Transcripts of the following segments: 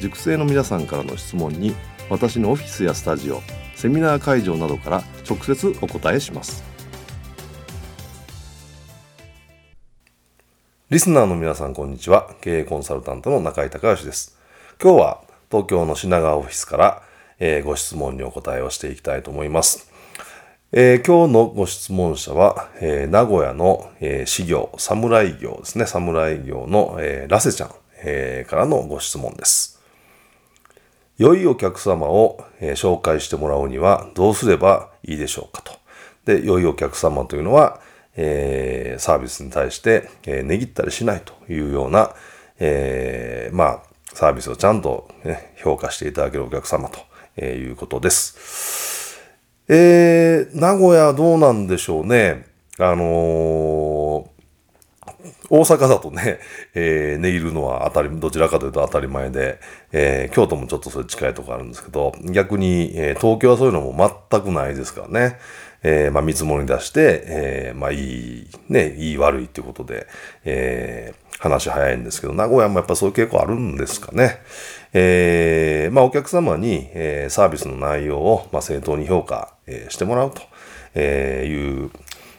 塾生の皆さんからの質問に私のオフィスやスタジオセミナー会場などから直接お答えします。リスナーの皆さんこんにちは。経営コンサルタントの中井隆義です。今日は東京の品川オフィスから、えー、ご質問にお答えをしていきたいと思います。えー、今日のご質問者は、えー、名古屋の、えー、事業、侍業ですね、侍業の、えー、ラセちゃん、えー、からのご質問です。良いお客様を、え紹介してもらうにはどうすればいいでしょうかと。で、良いお客様というのは、えー、サービスに対して、えー、値切ったりしないというような、えー、まあ、サービスをちゃんと、ね、評価していただけるお客様とえいうことです。えー、名古屋どうなんでしょうね。あの大阪だとね、えー、値切るのは当たり、どちらかというと当たり前で、えー、京都もちょっとそれ近いとこあるんですけど、逆に、えー、東京はそういうのも全くないですからね。えー、まあ見積もり出して、えー、まあいい、ね、いい悪いっていうことで、えー、話早いんですけど、名古屋もやっぱそういう傾向あるんですかね。えー、まあお客様に、えー、サービスの内容を、まあ、正当に評価、えー、してもらうと、えー、いう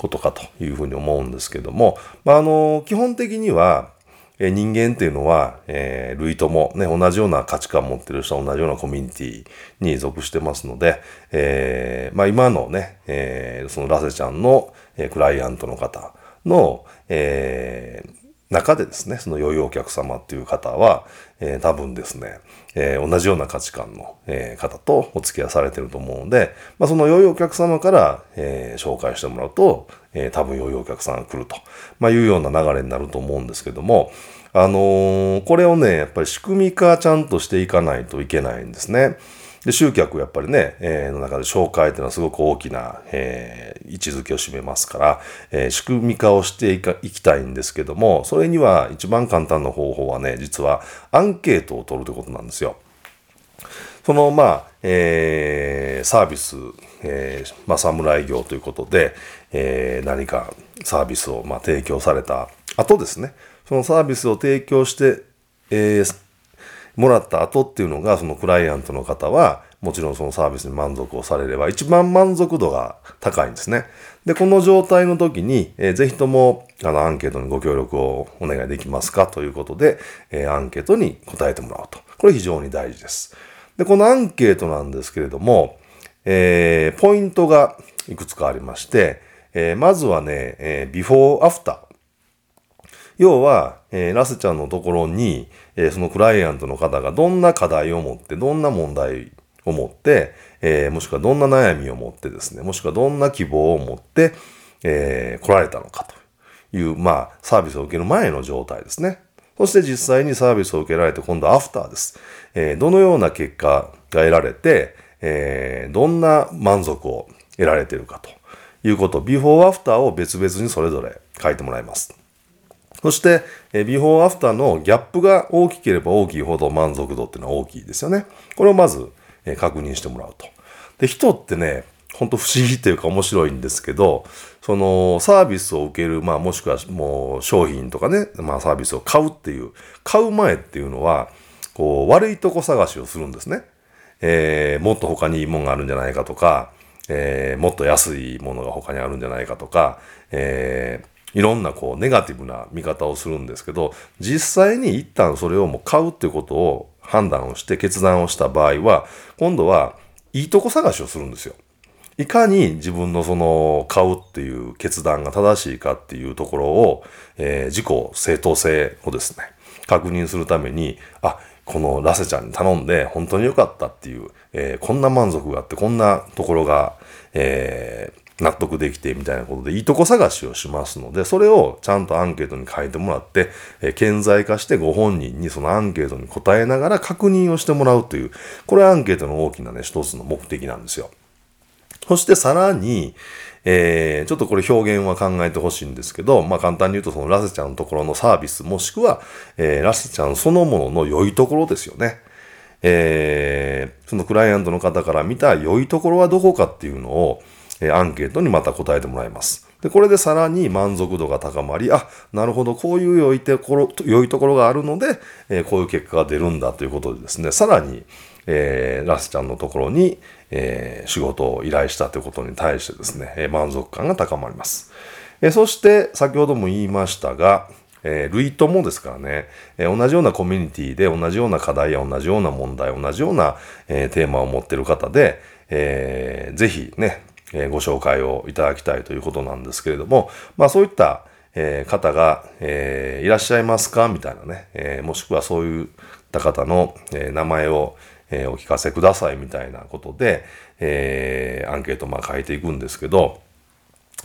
ことかというふうに思うんですけども、まあ、あの、基本的には、え人間っていうのは、えー、類とも、ね、同じような価値観を持ってる人は同じようなコミュニティに属してますので、えー、まあ今のね、えー、そのラセちゃんの、え、クライアントの方の、えー、中でですね、その良いお客様っていう方は、えー、多分ですね、えー、同じような価値観の、えー、方とお付き合いされてると思うので、まあ、その良いお客様から、え、紹介してもらうと、えー、多分良いお客さんが来ると、まあ、いうような流れになると思うんですけども、あの、これをね、やっぱり仕組み化ちゃんとしていかないといけないんですね。で、集客やっぱりね、えー、の中で紹介っていうのはすごく大きな、えー、位置づけを占めますから、えー、仕組み化をしていかいきたいんですけども、それには一番簡単な方法はね、実はアンケートを取るということなんですよ。その、まあ、えー、サービス、えー、まあ、侍業ということで、えー、何かサービスを、まあ、提供された後ですね、そのサービスを提供して、えー、もらった後っていうのが、そのクライアントの方は、もちろんそのサービスに満足をされれば、一番満足度が高いんですね。で、この状態の時に、えー、ぜひとも、あの、アンケートにご協力をお願いできますか？ということで、えー、アンケートに答えてもらうと。これ非常に大事です。で、このアンケートなんですけれども、えー、ポイントがいくつかありまして、えー、まずはね、えー、ビフォーアフター。要は、えー、ラスちゃんのところに、えー、そのクライアントの方がどんな課題を持って、どんな問題を持って、えー、もしくはどんな悩みを持ってですね、もしくはどんな希望を持って、えー、来られたのかという、まあ、サービスを受ける前の状態ですね。そして実際にサービスを受けられて、今度はアフターです。えー、どのような結果が得られて、えー、どんな満足を得られているかということ、ビフォーアフターを別々にそれぞれ書いてもらいます。そして、えビフォーアフターのギャップが大きければ大きいほど満足度っていうのは大きいですよね。これをまず、え確認してもらうと。で、人ってね、ほんと不思議というか面白いんですけど、そのサービスを受ける、まあもしくはもう商品とかね、まあサービスを買うっていう、買う前っていうのは、こう悪いとこ探しをするんですね。えー、もっと他にいいものがあるんじゃないかとか、えー、もっと安いものが他にあるんじゃないかとか、えー、いろんなこうネガティブな見方をするんですけど、実際に一旦それをもう買うっていうことを判断をして決断をした場合は、今度はいいとこ探しをするんですよ。いかに自分のその買うっていう決断が正しいかっていうところを、えー、自己正当性をですね、確認するために、あ、このラセちゃんに頼んで本当に良かったっていう、えー、こんな満足があって、こんなところが、えー、納得できてみたいなことでいいとこ探しをしますので、それをちゃんとアンケートに書いてもらって、え、顕在化してご本人にそのアンケートに答えながら確認をしてもらうという、これはアンケートの大きなね、一つの目的なんですよ。そしてさらに、えー、ちょっとこれ表現は考えてほしいんですけど、まあ簡単に言うとそのラセちゃんのところのサービス、もしくは、えー、ラセちゃんそのものの良いところですよね。えー、そのクライアントの方から見た良いところはどこかっていうのを、え、アンケートにまた答えてもらいます。で、これでさらに満足度が高まり、あ、なるほど、こういう良いところ、良いところがあるので、えー、こういう結果が出るんだということでですね、さらに、えー、ラスちゃんのところに、えー、仕事を依頼したということに対してですね、え、満足感が高まります。え、そして、先ほども言いましたが、えー、類友ですからね、えー、同じようなコミュニティで同じような課題や同じような問題、同じような、えー、テーマを持ってる方で、えー、ぜひね、え、ご紹介をいただきたいということなんですけれども、まあそういった、え、方が、え、いらっしゃいますかみたいなね、え、もしくはそういった方の、え、名前を、え、お聞かせくださいみたいなことで、え、アンケートまあ書いていくんですけど、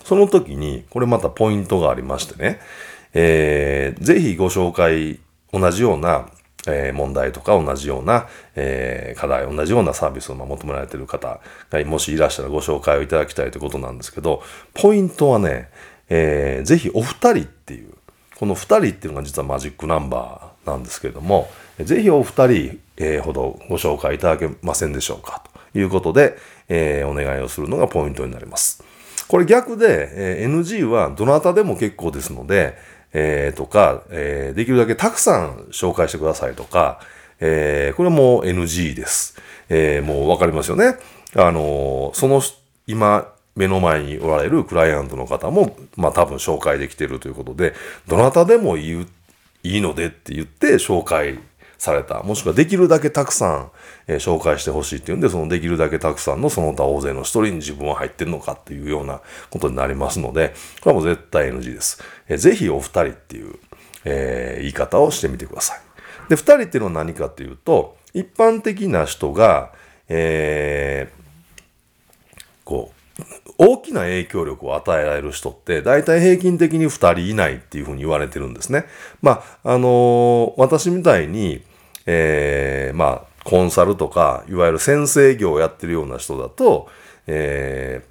その時に、これまたポイントがありましてね、えー、ぜひご紹介、同じような、え、問題とか同じような、え、課題、同じようなサービスを求められている方がもしいらっしゃらご紹介をいただきたいということなんですけど、ポイントはね、えー、ぜひお二人っていう、この二人っていうのが実はマジックナンバーなんですけれども、ぜひお二人、えー、ほどご紹介いただけませんでしょうかということで、えー、お願いをするのがポイントになります。これ逆で、えー、NG はどなたでも結構ですので、えー、とか、えー、できるだけたくさん紹介してくださいとか、えー、これも NG です。えー、もうわかりますよね。あのその、今、目の前におられるクライアントの方も、まあ多分紹介できてるということで、どなたでもいいいいのでって言って紹介された。もしくはできるだけたくさん、えー、紹介してほしいっていうんで、そのできるだけたくさんのその他大勢の一人に自分は入ってんのかっていうようなことになりますので、これはもう絶対 NG です。えー、ぜひお二人っていう、えー、言い方をしてみてください。で、二人っていうのは何かっていうと、一般的な人が、えー、こう、大きな影響力を与えられる人って、大体平均的に2人以内っていうふうに言われてるんですね。まあ、あのー、私みたいに、えー、まあ、コンサルとか、いわゆる先生業をやってるような人だと、え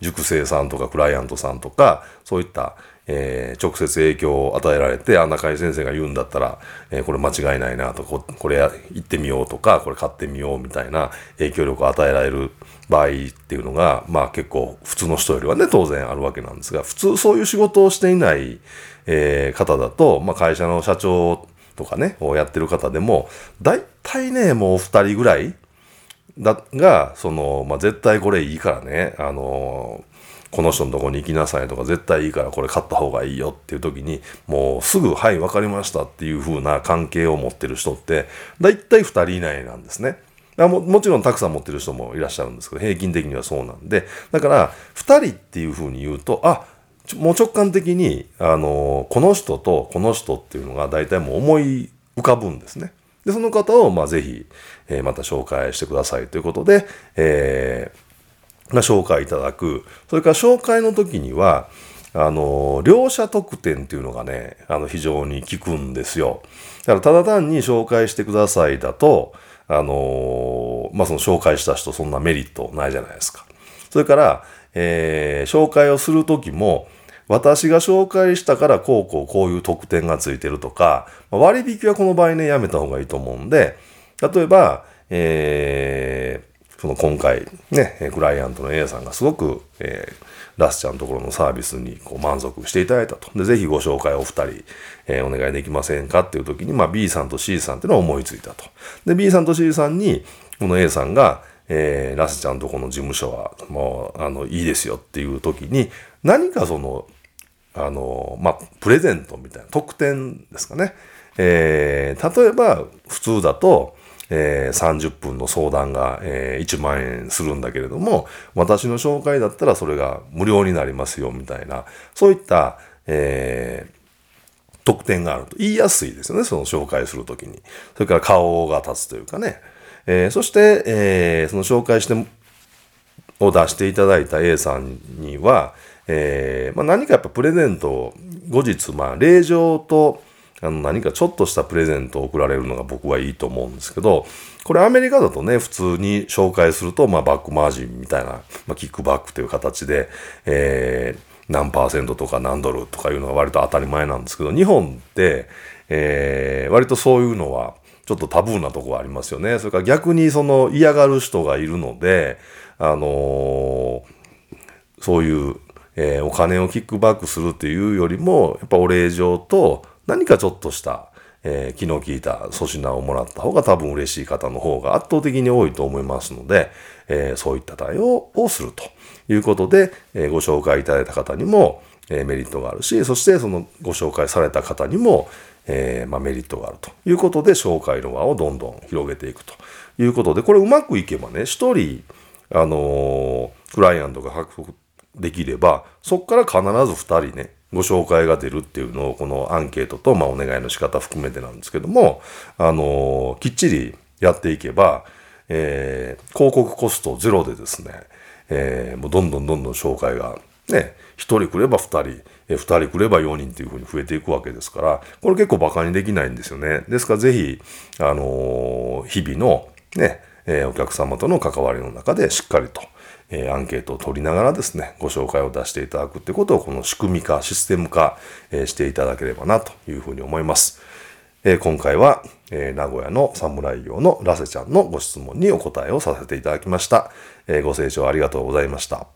ー、塾生さんとかクライアントさんとか、そういった、えー、直接影響を与えられて、あ、中井先生が言うんだったら、えー、これ間違いないなとこ、これ行ってみようとか、これ買ってみようみたいな影響力を与えられる場合っていうのが、まあ結構普通の人よりはね、当然あるわけなんですが、普通そういう仕事をしていない、えー、方だと、まあ会社の社長とかね、をやってる方でも、大体ね、もうお二人ぐらいだが、その、まあ絶対これいいからね、あのーこの人のとこに行きなさいとか、絶対いいからこれ買った方がいいよっていう時に、もうすぐ、はい、わかりましたっていう風な関係を持ってる人って、だいたい2人以内なんですね。ももちろんたくさん持ってる人もいらっしゃるんですけど、平均的にはそうなんで、だから、2人っていう風に言うと、あ、もう直感的に、あの、この人とこの人っていうのが大体もう思い浮かぶんですね。で、その方を、まあ、ぜひ、えー、また紹介してくださいということで、えーま、紹介いただく。それから紹介の時には、あの、両者特典っていうのがね、あの、非常に効くんですよ。だから、ただ単に紹介してくださいだと、あの、まあ、その紹介した人そんなメリットないじゃないですか。それから、えー、紹介をする時も、私が紹介したからこうこうこういう特典がついてるとか、割引はこの場合ね、やめた方がいいと思うんで、例えば、えー、その今回ね、クライアントの A さんがすごく、えー、ラスちゃんのところのサービスにこう満足していただいたと。で、ぜひご紹介お二人、えー、お願いできませんかっていう時に、まあ B さんと C さんっていうのを思いついたと。で、B さんと C さんに、この A さんが、えー、ラスちゃんとこの事務所はもう、あの、いいですよっていう時に、何かその、あの、まあ、プレゼントみたいな、特典ですかね。えー、例えば、普通だと、えー、30分の相談が、えー、1万円するんだけれども、私の紹介だったらそれが無料になりますよ、みたいな、そういった、えー、特典があると言いやすいですよね、その紹介するときに。それから顔が立つというかね。えー、そして、えー、その紹介して、を出していただいた A さんには、えーまあ、何かやっぱプレゼントを後日、まあ、令状とあの何かちょっとしたプレゼントを送られるのが僕はいいと思うんですけど、これアメリカだとね、普通に紹介すると、まあ、バックマージンみたいな、まあ、キックバックという形で、えー、何パーセントとか何ドルとかいうのが割と当たり前なんですけど、日本って、えー、割とそういうのは、ちょっとタブーなとこがありますよね。それから逆にその嫌がる人がいるので、あのー、そういう、えー、お金をキックバックするっていうよりも、やっぱお礼状と何かちょっとした、えー、気の利いた粗品をもらった方が多分嬉しい方の方が圧倒的に多いと思いますので、えー、そういった対応をするということで、えー、ご紹介いただいた方にも、えメリットがあるし、そしてそのご紹介された方にも、えー、まあ、メリットがあるということで、紹介の輪をどんどん広げていくということで、これうまくいけばね、一人、あのー、クライアントが獲得できれば、そこから必ず二人ね、ご紹介が出るっていうのを、このアンケートと、まあ、お願いの仕方含めてなんですけども、あのー、きっちりやっていけば、えー、広告コストゼロでですね、えー、もうどんどんどんどん紹介がね、1人来れば2人、え2人来れば4人っていうふうに増えていくわけですから、これ結構馬鹿にできないんですよね。ですからぜひ、あのー、日々のね、えー、お客様との関わりの中でしっかりと、え、アンケートを取りながらですね、ご紹介を出していただくってことを、この仕組み化、システム化、え、していただければなというふうに思います。え、今回は、え名古屋の侍業のラセちゃんのご質問にお答えをさせていただきました。えご清聴ありがとうございました。